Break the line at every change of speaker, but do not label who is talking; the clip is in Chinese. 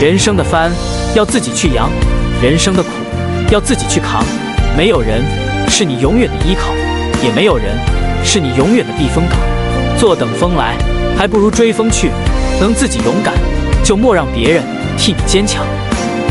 人生的帆要自己去扬人生的苦要自己去扛。没有人是你永远的依靠也没有人是你永远的避风港。坐等风来还不如追风去。能自己勇敢就莫让别人替你坚强。